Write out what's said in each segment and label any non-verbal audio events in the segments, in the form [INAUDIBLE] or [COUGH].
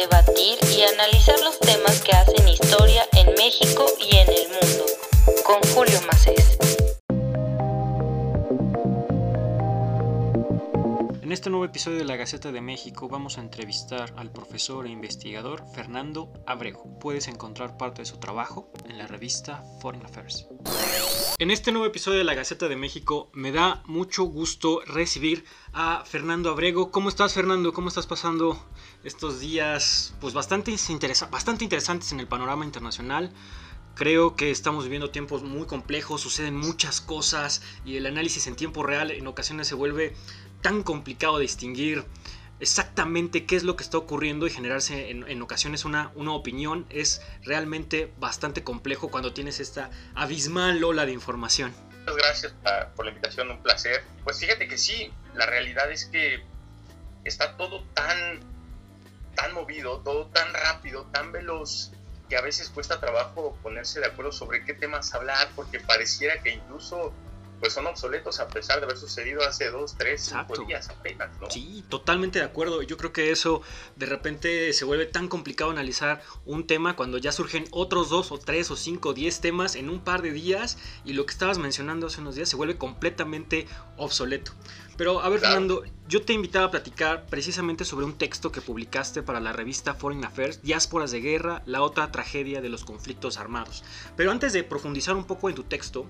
debatir y analizar los temas que hacen historia en México episodio de la Gaceta de México vamos a entrevistar al profesor e investigador Fernando Abrego. Puedes encontrar parte de su trabajo en la revista Foreign Affairs. En este nuevo episodio de la Gaceta de México me da mucho gusto recibir a Fernando Abrego. ¿Cómo estás Fernando? ¿Cómo estás pasando estos días pues bastante, bastante interesantes en el panorama internacional? Creo que estamos viviendo tiempos muy complejos, suceden muchas cosas y el análisis en tiempo real en ocasiones se vuelve tan complicado distinguir exactamente qué es lo que está ocurriendo y generarse en, ocasiones una, una, opinión es realmente bastante complejo cuando tienes esta abismal ola de información. Muchas gracias por la invitación, un placer. Pues fíjate que sí, la realidad es que está todo tan, tan movido, todo tan rápido, tan veloz, que a veces cuesta trabajo ponerse de acuerdo sobre qué temas hablar, porque pareciera que incluso pues son obsoletos a pesar de haber sucedido hace dos, tres, cinco días apenas, ¿no? Sí, totalmente de acuerdo. Yo creo que eso de repente se vuelve tan complicado analizar un tema cuando ya surgen otros dos o tres o cinco o diez temas en un par de días y lo que estabas mencionando hace unos días se vuelve completamente obsoleto. Pero a ver, Fernando, yo te invitaba a platicar precisamente sobre un texto que publicaste para la revista Foreign Affairs, Diásporas de Guerra, la otra tragedia de los conflictos armados. Pero antes de profundizar un poco en tu texto,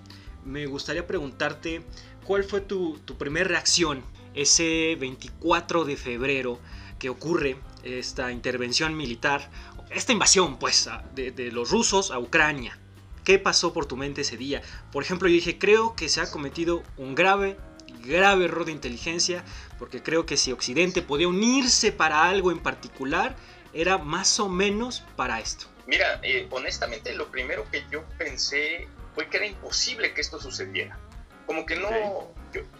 me gustaría preguntarte cuál fue tu, tu primer reacción ese 24 de febrero que ocurre esta intervención militar, esta invasión pues de, de, los rusos a Ucrania. ¿Qué pasó por tu mente ese día? Por ejemplo, yo dije, creo que se ha cometido un grave, grave error de inteligencia, porque creo que si Occidente podía unirse para algo en particular, era más o menos para esto. Mira, eh, honestamente lo primero que yo pensé fue que era imposible que esto sucediera. Como que no,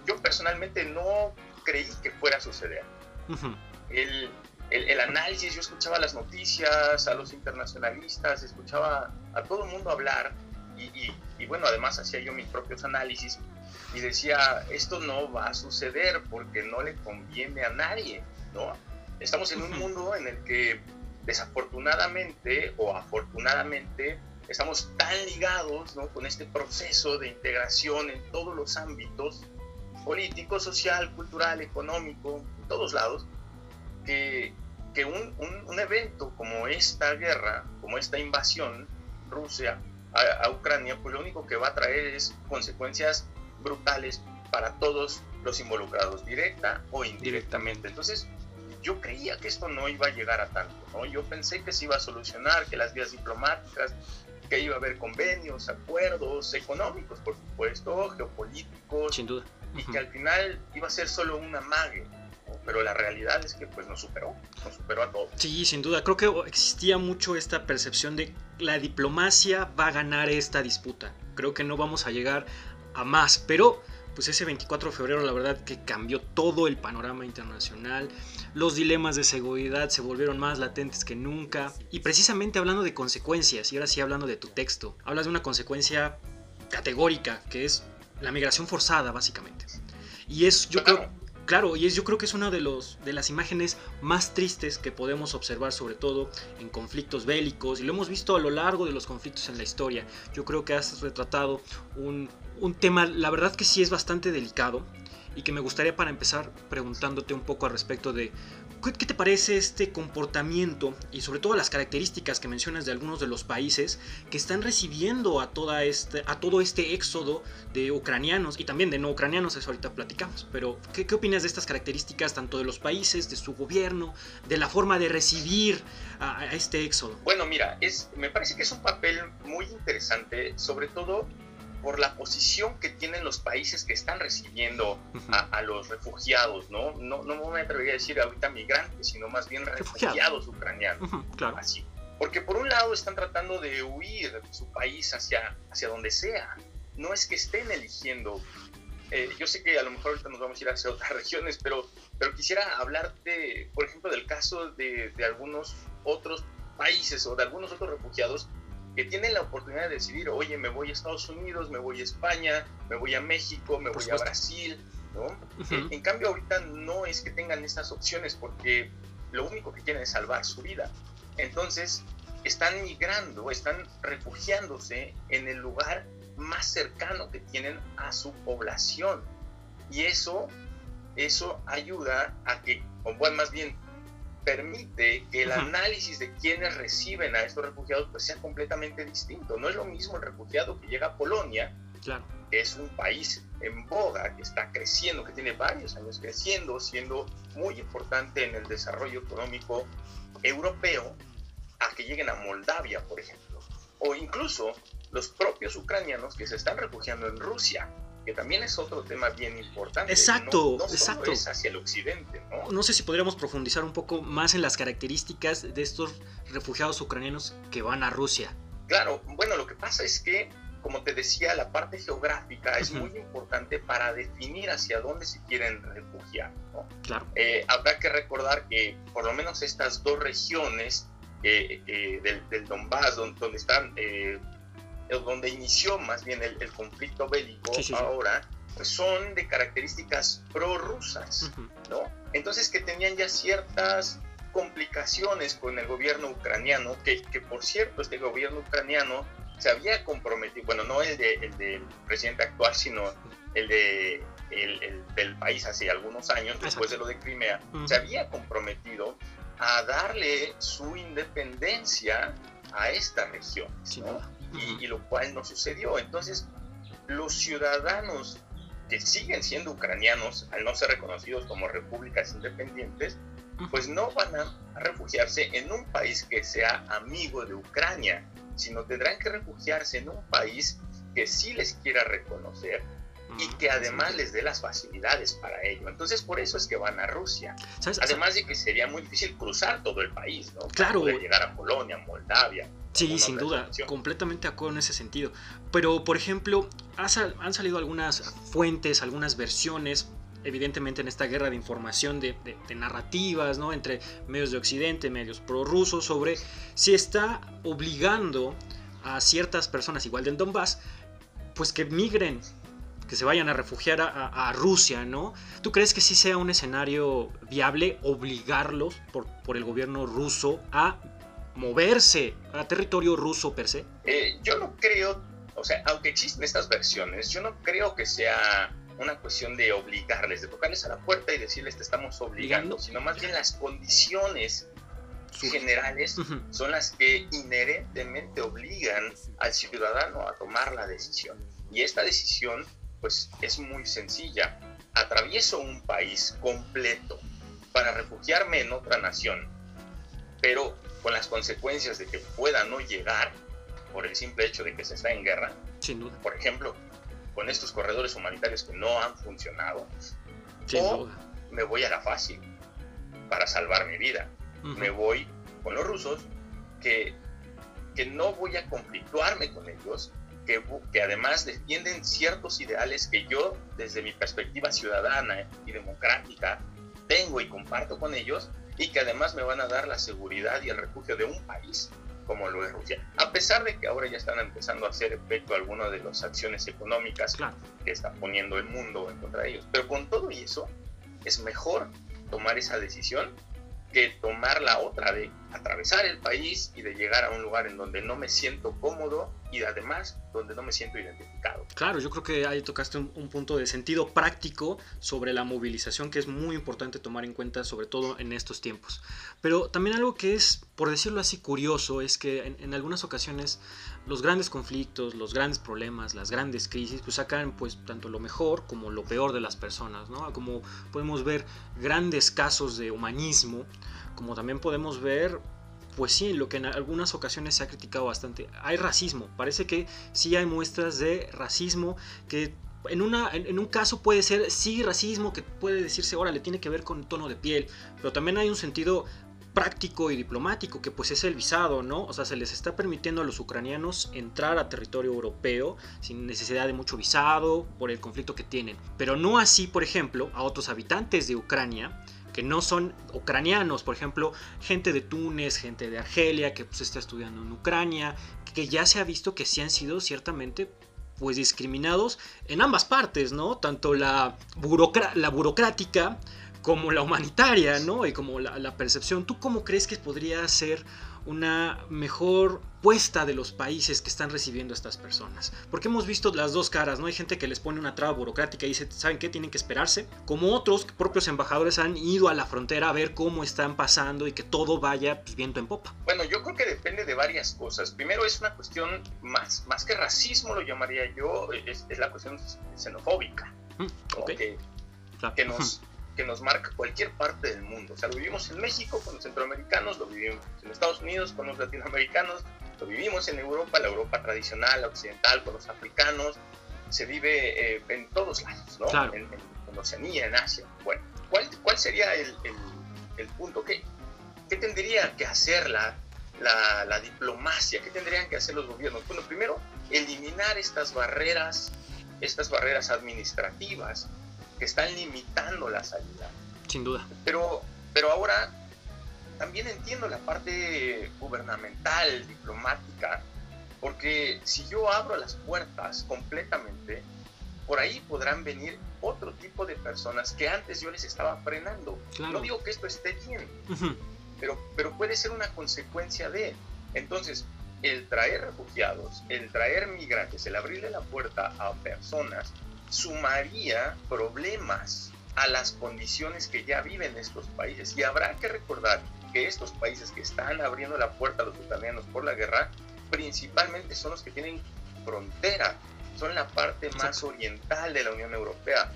yo, personalmente no creí que fuera a suceder. el, el, análisis, yo escuchaba las noticias, a los internacionalistas, escuchaba a todo el mundo hablar y, y, bueno, además hacía yo mis propios análisis y decía, esto no va a suceder porque no le conviene a nadie, ¿no? Estamos en un mundo en el que desafortunadamente o afortunadamente estamos tan ligados con este proceso de integración en todos los ámbitos, político, social, cultural, económico, en todos lados, que, que un, un, evento como esta guerra, como esta invasión Rusia a, a, Ucrania, pues lo único que va a traer es consecuencias brutales para todos los involucrados, directa o indirectamente. Entonces, yo creía que esto no iba a llegar a tanto, ¿no? Yo pensé que se iba a solucionar, que las vías diplomáticas, que iba a haber convenios, acuerdos económicos, por supuesto, geopolíticos. Sin duda. Y que al final iba a ser solo una mague. Pero la realidad es que pues nos superó, nos superó a todos. Sí, sin duda. Creo que existía mucho esta percepción de la diplomacia va a ganar esta disputa. Creo que no vamos a llegar a más, pero pues ese 24 de febrero la verdad que cambió todo el panorama internacional, los dilemas de seguridad se volvieron más latentes que nunca y precisamente hablando de consecuencias y ahora sí hablando de tu texto, hablas de una consecuencia categórica que es la migración forzada básicamente. Y es yo creo Claro, y es, yo creo que es una de, los, de las imágenes más tristes que podemos observar, sobre todo en conflictos bélicos, y lo hemos visto a lo largo de los conflictos en la historia. Yo creo que has retratado un, un tema, la verdad que sí es bastante delicado, y que me gustaría para empezar preguntándote un poco al respecto de ¿Qué te parece este comportamiento y sobre todo las características que mencionas de algunos de los países que están recibiendo a, toda este, a todo este éxodo de ucranianos y también de no ucranianos, eso ahorita platicamos, pero ¿qué, ¿qué, opinas de estas características tanto de los países, de su gobierno, de la forma de recibir a, a este éxodo? Bueno, mira, es, me parece que es un papel muy interesante, sobre todo por la posición que tienen los países que están recibiendo a, los refugiados, ¿no? ¿no? No me atrevería a decir ahorita migrantes, sino más bien refugiados ucranianos. claro. Así. Porque por un lado están tratando de huir de su país hacia, hacia donde sea. No es que estén eligiendo. Eh, yo sé que a lo mejor ahorita nos vamos a ir hacia otras [LAUGHS] regiones, pero, pero quisiera hablarte, por ejemplo, del caso de, de algunos otros países o de algunos otros refugiados que tienen la oportunidad de decidir, oye, me voy a Estados Unidos, me voy a España, me voy a México, me voy a Brasil, ¿no? en, cambio, ahorita no es que tengan estas opciones porque lo único que quieren es salvar su vida. Entonces, están migrando, están refugiándose en el lugar más cercano que tienen a su población. Y eso, eso ayuda a que, o bueno, más bien permite que el análisis de quienes reciben a estos refugiados pues sea completamente distinto. No es lo mismo el refugiado que llega a Polonia, que es un país en boga, que está creciendo, que tiene varios años creciendo, siendo muy importante en el desarrollo económico europeo, a que lleguen a Moldavia, por ejemplo. O incluso los propios ucranianos que se están refugiando en Rusia, que también es otro tema bien importante. Exacto, exacto. Es hacia el occidente, ¿no? No sé si podríamos profundizar un poco más en las características de estos refugiados ucranianos que van a Rusia. Claro, bueno, lo que pasa es que, como te decía, la parte geográfica es muy importante para definir hacia dónde se quieren refugiar, ¿no? Claro. Eh, habrá que recordar que por lo menos estas dos regiones eh, eh, del, del, Donbass, donde, están donde inició más bien el, conflicto bélico ahora, pues son de características prorrusas, ¿no? Entonces que tenían ya ciertas complicaciones con el gobierno ucraniano, que, que por cierto este gobierno ucraniano se había comprometido, bueno, no el, de, el del presidente actual, sino el, de, el, del país hace algunos años, después de lo de Crimea, se había comprometido a darle su independencia a esta región. ¿no? Y, lo cual no sucedió. Entonces, los ciudadanos que siguen siendo ucranianos, al no ser reconocidos como repúblicas independientes, pues no van a refugiarse en un país que sea amigo de Ucrania, sino tendrán que refugiarse en un país que sí les quiera reconocer y que además les dé las facilidades para ello. Entonces, por eso es que van a Rusia. Además de que sería muy difícil cruzar todo el país, ¿no? Claro. Para llegar a Polonia, Moldavia. Sí, sin duda, completamente de acuerdo en ese sentido. Pero, por ejemplo, han salido algunas fuentes, algunas versiones, evidentemente en esta guerra de información, de, de narrativas, ¿no? Entre medios de Occidente, medios prorrusos, sobre si está obligando a ciertas personas, igual del Donbass, pues que migren que se vayan a refugiar a, Rusia, ¿no? ¿Tú crees que sí sea un escenario viable obligarlos por, por el gobierno ruso a moverse a territorio ruso per se? Eh, yo no creo, o sea, aunque existen estas versiones, yo no creo que sea una cuestión de obligarles, de tocarles a la puerta y decirles te estamos obligando, sino más bien las condiciones generales son las que inherentemente obligan al ciudadano a tomar la decisión. Y esta decisión pues es muy sencilla. Atravieso un país completo para refugiarme en otra nación, pero con las consecuencias de que pueda no llegar por el simple hecho de que se está en guerra. Sin duda. Por ejemplo, con estos corredores humanitarios que no han funcionado. Sin o me voy a la fácil para salvar mi vida. Me voy con los rusos que, que no voy a conflictuarme con ellos, que, además defienden ciertos ideales que yo, desde mi perspectiva ciudadana y democrática, tengo y comparto con ellos, y que además me van a dar la seguridad y el refugio de un país como lo es Rusia. A pesar de que ahora ya están empezando a hacer efecto algunas de las acciones económicas que está poniendo el mundo en contra de ellos. Pero con todo y eso, es mejor tomar esa decisión que tomar la otra de atravesar el país y de llegar a un lugar en donde no me siento cómodo y además donde no me siento identificado. Claro, yo creo que ahí tocaste un, punto de sentido práctico sobre la movilización que es muy importante tomar en cuenta, sobre todo en estos tiempos. Pero también algo que es, por decirlo así, curioso es que en, algunas ocasiones los grandes conflictos, los grandes problemas, las grandes crisis, pues sacan pues tanto lo mejor como lo peor de las personas, ¿no? Como podemos ver grandes casos de humanismo, como también podemos ver pues sí, lo que en algunas ocasiones se ha criticado bastante. Hay racismo, parece que sí hay muestras de racismo que en, una, en, un caso puede ser sí racismo, que puede decirse, ahora le tiene que ver con tono de piel, pero también hay un sentido práctico y diplomático, que pues es el visado, ¿no? O sea, se les está permitiendo a los ucranianos entrar a territorio europeo sin necesidad de mucho visado por el conflicto que tienen. Pero no así, por ejemplo, a otros habitantes de Ucrania, que no son ucranianos, por ejemplo, gente de Túnez, gente de Argelia que pues está estudiando en Ucrania, que ya se ha visto que sí han sido ciertamente pues discriminados en ambas partes, ¿no? Tanto la, burocrática como la humanitaria, ¿no? Y como la percepción. ¿Tú cómo crees que podría ser una mejor puesta de los países que están recibiendo a estas personas. Porque hemos visto las dos caras, ¿no? Hay gente que les pone una traba burocrática y dice, ¿saben qué? Tienen que esperarse. Como otros propios embajadores han ido a la frontera a ver cómo están pasando y que todo vaya pues, viento en popa. Bueno, yo creo que depende de varias cosas. Primero es una cuestión más, más que racismo, lo llamaría yo, es, la cuestión xenofóbica. Mm, que, que nos [LAUGHS] que nos marca cualquier parte del mundo. O sea, lo vivimos en México con los centroamericanos, lo vivimos en Estados Unidos con los latinoamericanos, lo vivimos en Europa, la Europa tradicional, la occidental, con los africanos, se vive eh, en todos lados, ¿no? En, Oceanía, en Asia. Bueno, ¿cuál, cuál sería el, el, punto? ¿Qué, ¿Qué, tendría que hacer la, la, la, diplomacia? ¿Qué tendrían que hacer los gobiernos? Bueno, primero, eliminar estas barreras, estas barreras administrativas que están limitando la salida. Sin duda. Pero, pero ahora también entiendo la parte gubernamental, diplomática, porque si yo abro las puertas completamente, por ahí podrán venir otro tipo de personas que antes yo les estaba frenando. No digo que esto esté bien, pero, pero puede ser una consecuencia de... Entonces, el traer refugiados, el traer migrantes, el abrirle la puerta a personas sumaría problemas a las condiciones que ya viven estos países. Y habrá que recordar que estos países que están abriendo la puerta a los ucranianos por la guerra, principalmente son los que tienen frontera, son la parte más oriental de la Unión Europea.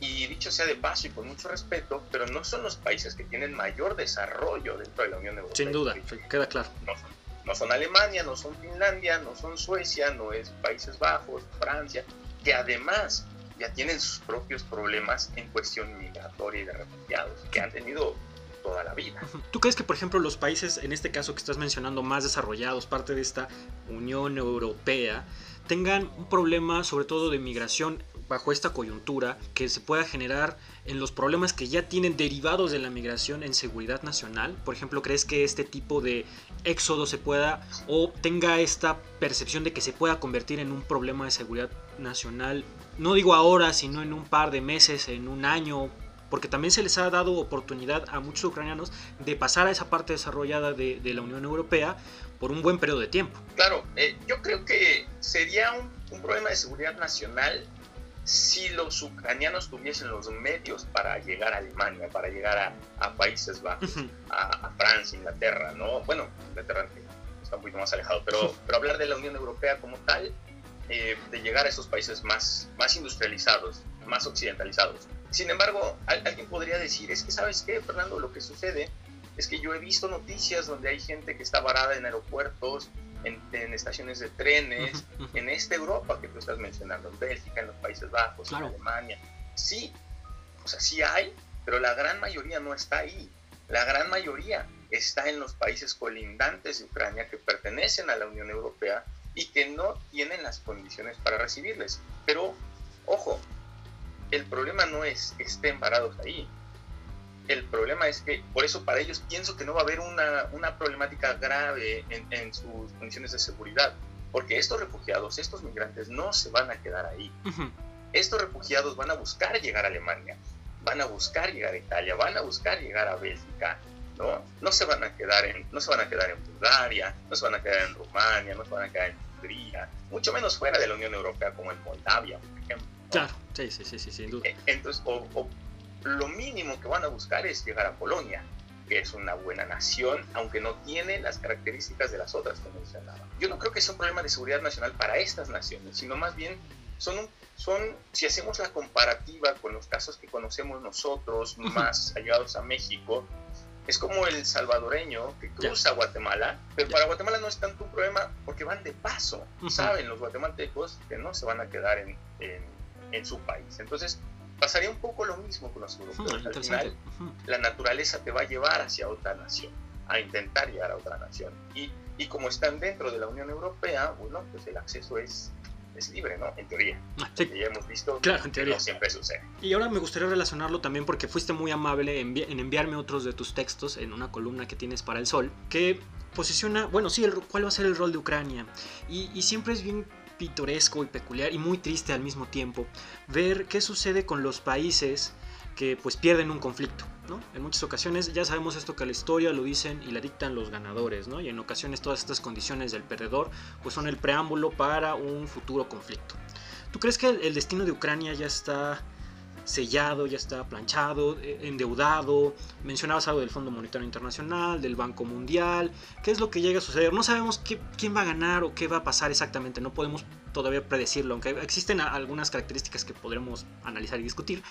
Y dicho sea de paso y con mucho respeto, pero no son los países que tienen mayor desarrollo dentro de la Unión Europea. Sin duda, queda claro. No son, no son Alemania, no son Finlandia, no son Suecia, no es Países Bajos, Francia, que además ya tienen sus propios problemas en cuestión migratoria y de refugiados, que han tenido toda la vida. ¿Tú crees que, por ejemplo, los países, en este caso que estás mencionando, más desarrollados, parte de esta Unión Europea, tengan un problema sobre todo de migración bajo esta coyuntura que se pueda generar en los problemas que ya tienen derivados de la migración en seguridad nacional? Por ejemplo, ¿crees que este tipo de éxodo se pueda o tenga esta percepción de que se pueda convertir en un problema de seguridad nacional? No digo ahora, sino en un par de meses, en un año, porque también se les ha dado oportunidad a muchos ucranianos de pasar a esa parte desarrollada de, la Unión Europea por un buen periodo de tiempo. Claro, eh, yo creo que sería un, problema de seguridad nacional si los ucranianos tuviesen los medios para llegar a Alemania, para llegar a, Países Bajos, a, Francia, Inglaterra, ¿no? Bueno, Inglaterra está un poquito más alejado, pero, [LAUGHS] pero hablar de la Unión Europea como tal, eh, de llegar a esos países más, más industrializados, más occidentalizados. Sin embargo, alguien podría decir, es que sabes qué, Fernando, lo que sucede es que yo he visto noticias donde hay gente que está varada en aeropuertos, en, estaciones de trenes, en esta Europa que tú estás mencionando, en Bélgica, en los Países Bajos, en Alemania. Sí, o sea, sí hay, pero la gran mayoría no está ahí. La gran mayoría está en los países colindantes de Ucrania que pertenecen a la Unión Europea y que no tienen las condiciones para recibirles. Pero, ojo, el problema no es que estén varados ahí. El problema es que, por eso para ellos pienso que no va a haber una, una problemática grave en, en, sus condiciones de seguridad, porque estos refugiados, estos migrantes no se van a quedar ahí. Estos refugiados van a buscar llegar a Alemania, van a buscar llegar a Italia, van a buscar llegar a Bélgica, ¿no? No se van a quedar en, no se van a quedar en Bulgaria, no se van a quedar en Rumania, no se van a quedar en Hungría, mucho menos fuera de la Unión Europea como en Moldavia, por ejemplo. Claro, sí, sí, sí, sin duda. E, entonces, o, lo mínimo que van a buscar es llegar a Polonia, que es una buena nación, aunque no tiene las características de las otras que mencionaba. Yo no creo que sea un problema de seguridad nacional para estas naciones, sino más bien son, son si hacemos la comparativa con los casos que conocemos nosotros, más allegados a México, es como el salvadoreño que cruza Guatemala, pero para Guatemala no es tanto un problema porque van de paso. Saben los guatemaltecos que no se van a quedar en, en, su país. Entonces, pasaría un poco lo mismo con los europeos. Al final, la naturaleza te va a llevar hacia otra nación, a intentar llegar a otra nación. Y, y como están dentro de la Unión Europea, bueno, pues el acceso es es libre, ¿no? En teoría. Ah, sí. ya hemos visto claro, en teoría. no siempre sucede. Y ahora me gustaría relacionarlo también porque fuiste muy amable en, enviarme otros de tus textos en una columna que tienes para el Sol, que posiciona, bueno, sí, el, cuál va a ser el rol de Ucrania. Y, y siempre es bien pintoresco y peculiar y muy triste al mismo tiempo ver qué sucede con los países que pues pierden un conflicto. En muchas ocasiones ya sabemos esto que la historia lo dicen y la dictan los ganadores, ¿no? y en ocasiones todas estas condiciones del perdedor pues son el preámbulo para un futuro conflicto. ¿Tú crees que el destino de Ucrania ya está sellado, ya está planchado, eh, endeudado. Mencionabas algo del Fondo Monetario Internacional, del Banco Mundial. ¿Qué es lo que llega a suceder? No sabemos quién va a ganar o qué va a pasar exactamente. No podemos todavía predecirlo, aunque existen algunas características que podremos analizar y discutir.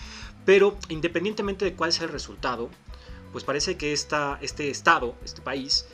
Pero independientemente de cuál sea el resultado, pues parece que esta, este Estado, este país,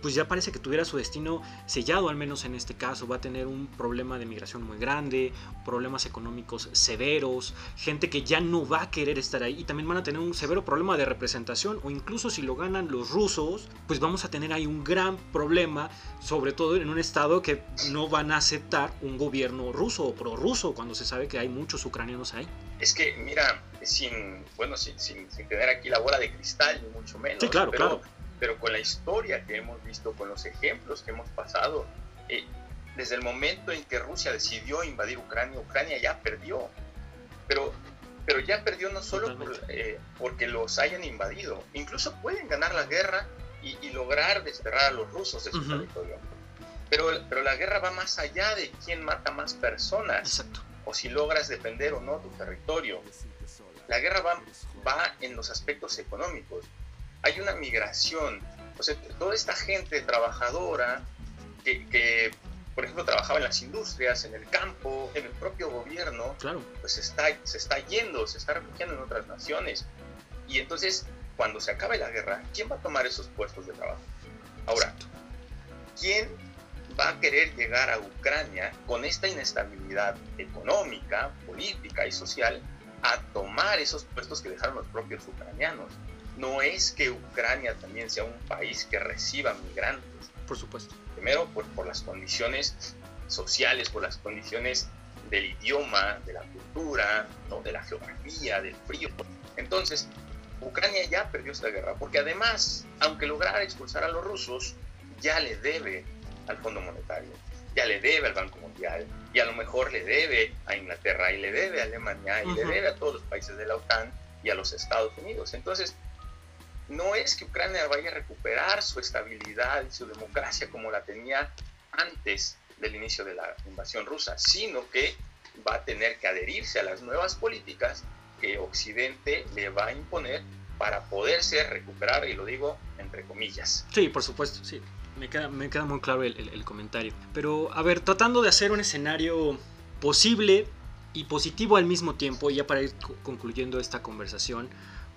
pues ya parece que tuviera su destino sellado, al menos en este caso. Va a tener un problema de migración muy grande, problemas económicos severos, gente que ya no va a querer estar ahí y también van a tener un severo problema de representación o incluso si lo ganan los rusos, pues vamos a tener ahí un gran problema, sobre todo en un estado que no van a aceptar un gobierno ruso o prorruso cuando se sabe que hay muchos ucranianos ahí. Es que, mira, sin, bueno, sin, sin, tener aquí la bola de cristal, ni mucho menos. Sí, claro, claro pero con la historia que hemos visto, con los ejemplos que hemos pasado, eh, desde el momento en que Rusia decidió invadir Ucrania, Ucrania ya perdió. Pero, pero ya perdió no solo eh, porque los hayan invadido, incluso pueden ganar la guerra y, lograr desterrar a los rusos de su territorio. Pero, pero la guerra va más allá de quién mata más personas o si logras defender o no tu territorio. La guerra va, va en los aspectos económicos hay una migración. O sea, toda esta gente trabajadora que, por ejemplo, trabajaba en las industrias, en el campo, en el propio gobierno, claro. pues está, se está yendo, se está refugiando en otras naciones. Y entonces, cuando se acabe la guerra, ¿quién va a tomar esos puestos de trabajo? Ahora, ¿quién va a querer llegar a Ucrania con esta inestabilidad económica, política y social a tomar esos puestos que dejaron los propios ucranianos? No es que Ucrania también sea un país que reciba migrantes. Por supuesto. Primero, por, por las condiciones sociales, por las condiciones del idioma, de la cultura, ¿no? de la geografía, del frío. Entonces, Ucrania ya perdió esta guerra, porque además, aunque lograra expulsar a los rusos, ya le debe al Fondo Monetario, ya le debe al Banco Mundial, y a lo mejor le debe a Inglaterra, y le debe a Alemania, y le debe a todos los países de la OTAN y a los Estados Unidos. Entonces, no es que Ucrania vaya a recuperar su estabilidad y su democracia como la tenía antes del inicio de la invasión rusa, sino que va a tener que adherirse a las nuevas políticas que Occidente le va a imponer para poderse recuperar, y lo digo entre comillas. Sí, por supuesto, sí. Me queda, muy claro el, el comentario. Pero, a ver, tratando de hacer un escenario posible y positivo al mismo tiempo, ya para ir concluyendo esta conversación,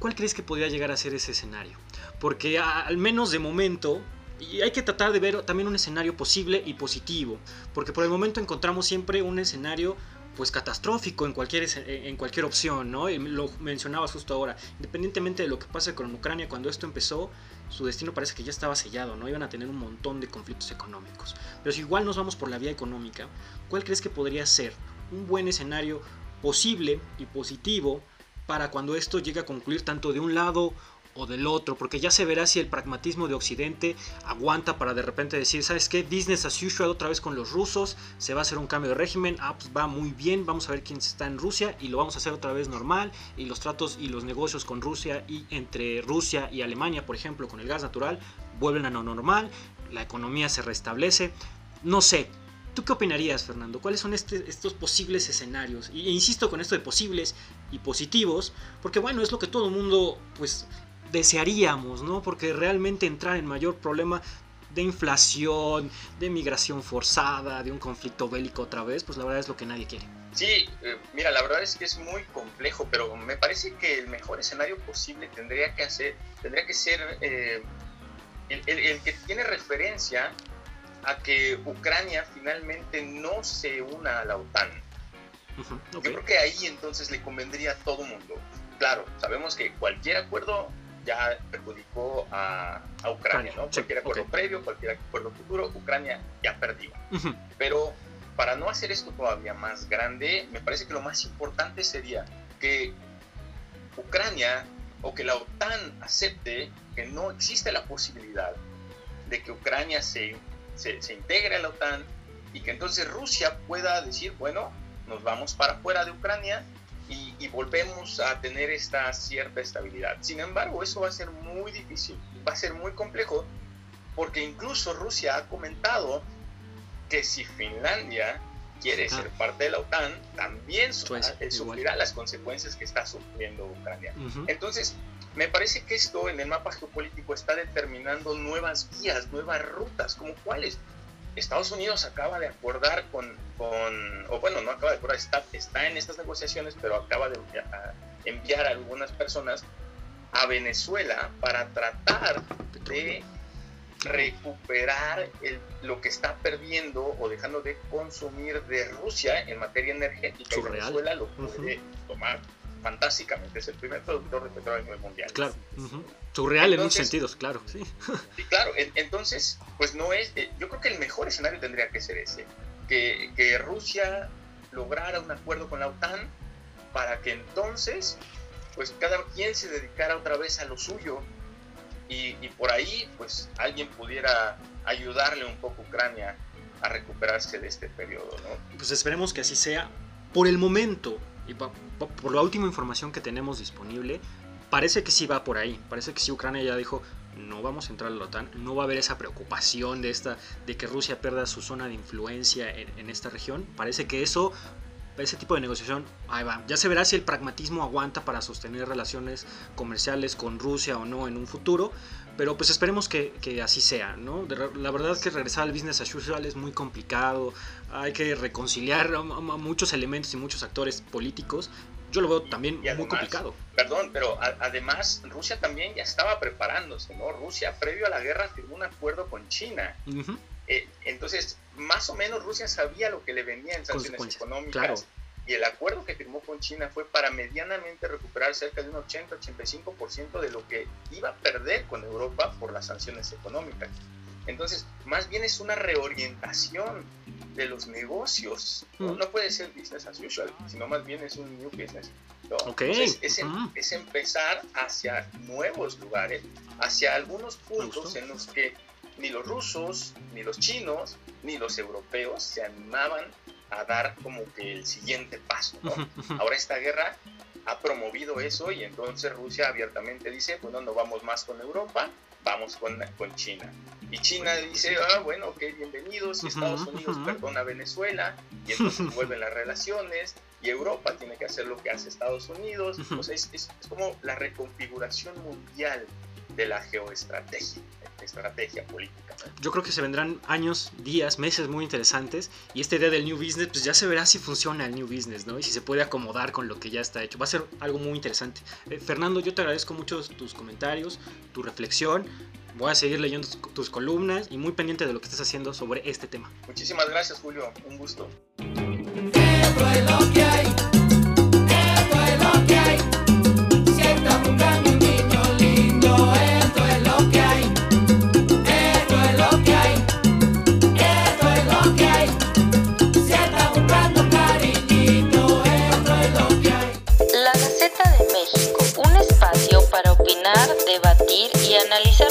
¿cuál crees que podría llegar a ser ese escenario? Porque al menos de momento, y hay que tratar de ver también un escenario posible y positivo, porque por el momento encontramos siempre un escenario pues catastrófico en cualquier, en cualquier opción, ¿no? Y lo mencionabas justo ahora, independientemente de lo que pase con Ucrania, cuando esto empezó, su destino parece que ya estaba sellado, ¿no? Iban a tener un montón de conflictos económicos. Pero si igual nos vamos por la vía económica, ¿cuál crees que podría ser un buen escenario posible y positivo para cuando esto llegue a concluir tanto de un lado o del otro, porque ya se verá si el pragmatismo de Occidente aguanta para de repente decir, ¿sabes qué? Business as usual otra vez con los rusos, se va a hacer un cambio de régimen, ah, pues va muy bien, vamos a ver quién está en Rusia y lo vamos a hacer otra vez normal, y los tratos y los negocios con Rusia y entre Rusia y Alemania, por ejemplo, con el gas natural, vuelven a lo normal, la economía se restablece, no sé, ¿Tú qué opinarías, Fernando? ¿Cuáles son este, estos posibles escenarios? E insisto con esto de posibles y positivos, porque bueno, es lo que todo el mundo pues desearíamos, ¿no? Porque realmente entrar en mayor problema de inflación, de migración forzada, de un conflicto bélico otra vez, pues la verdad es lo que nadie quiere. Sí, eh, mira, la verdad es que es muy complejo, pero me parece que el mejor escenario posible tendría que hacer, tendría que ser eh, el, el, que tiene referencia a que Ucrania finalmente no se una a la OTAN. Yo creo que ahí entonces le convendría a todo mundo. Claro, sabemos que cualquier acuerdo ya perjudicó a, Ucrania, ¿no? cualquier acuerdo previo, cualquier acuerdo futuro, Ucrania ya perdió. Pero para no hacer esto todavía más grande, me parece que lo más importante sería que Ucrania o que la OTAN acepte que no existe la posibilidad de que Ucrania se se, integre a la OTAN y que entonces Rusia pueda decir, bueno, nos vamos para fuera de Ucrania y, volvemos a tener esta cierta estabilidad. Sin embargo, eso va a ser muy difícil, va a ser muy complejo, porque incluso Rusia ha comentado que si Finlandia quiere ser parte de la OTAN, también eh, sufrirá las consecuencias que está sufriendo Ucrania. Entonces, me parece que esto en el mapa geopolítico está determinando nuevas vías, nuevas rutas, como cuáles. Estados Unidos acaba de acordar con, o bueno, no acaba de acordar, está, está en estas negociaciones, pero acaba de enviar, a algunas personas a Venezuela para tratar de recuperar el, lo que está perdiendo o dejando de consumir de Rusia en materia energética. Y Venezuela lo puede tomar fantásticamente, es el primer productor de petróleo a nivel mundial. Claro, surreal en muchos sentidos, claro, sí. [LAUGHS] sí claro, entonces, pues no es, eh, yo creo que el mejor escenario tendría que ser ese, que, que Rusia lograra un acuerdo con la OTAN para que entonces, pues cada quien se dedicara otra vez a lo suyo y, y por ahí, pues alguien pudiera ayudarle un poco a Ucrania a recuperarse de este periodo, ¿no? Pues esperemos que así sea. Por el momento, y por la última información que tenemos disponible, parece que sí va por ahí. Parece que sí Ucrania ya dijo, no vamos a entrar a la OTAN, no va a haber esa preocupación de, esta, de que Rusia pierda su zona de influencia en, esta región. Parece que eso, ese tipo de negociación, ahí va. Ya se verá si el pragmatismo aguanta para sostener relaciones comerciales con Rusia o no en un futuro. Pero pues esperemos que, así sea, ¿no? La verdad es que regresar al business as usual es muy complicado, hay que reconciliar a, muchos elementos y muchos actores políticos. Yo lo veo también muy complicado. Perdón, pero además Rusia también ya estaba preparándose, ¿no? Rusia previo a la guerra firmó un acuerdo con China. Eh, entonces, más o menos Rusia sabía lo que le venía en sanciones económicas y el acuerdo que firmó con China fue para medianamente recuperar cerca de un 80-85% de lo que iba a perder con Europa por las sanciones económicas. Entonces, más bien es una reorientación de los negocios. No, mm. puede ser business as usual, sino más bien es un new business. Entonces, es, em, es, empezar hacia nuevos lugares, hacia algunos puntos en los que ni los rusos, ni los chinos, ni los europeos se animaban a dar como que el siguiente paso. Ahora esta guerra ha promovido eso y entonces Rusia abiertamente dice, bueno, no vamos más con Europa, vamos con, con China. Y China dice, ah, bueno, ok, bienvenidos, y Estados Unidos perdona a Venezuela, y entonces [LAUGHS] vuelven las relaciones, y Europa tiene que hacer lo que hace Estados Unidos. O sea, es, es, es como la reconfiguración mundial de la geoestrategia estrategia política. Yo creo que se vendrán años, días, meses muy interesantes y esta idea del New Business, pues ya se verá si funciona el New Business, ¿no? Y si se puede acomodar con lo que ya está hecho. Va a ser algo muy interesante. Eh, Fernando, yo te agradezco mucho tus comentarios, tu reflexión. Voy a seguir leyendo tus, columnas y muy pendiente de lo que estás haciendo sobre este tema. Muchísimas gracias, Julio. Un gusto. Debatir y analizar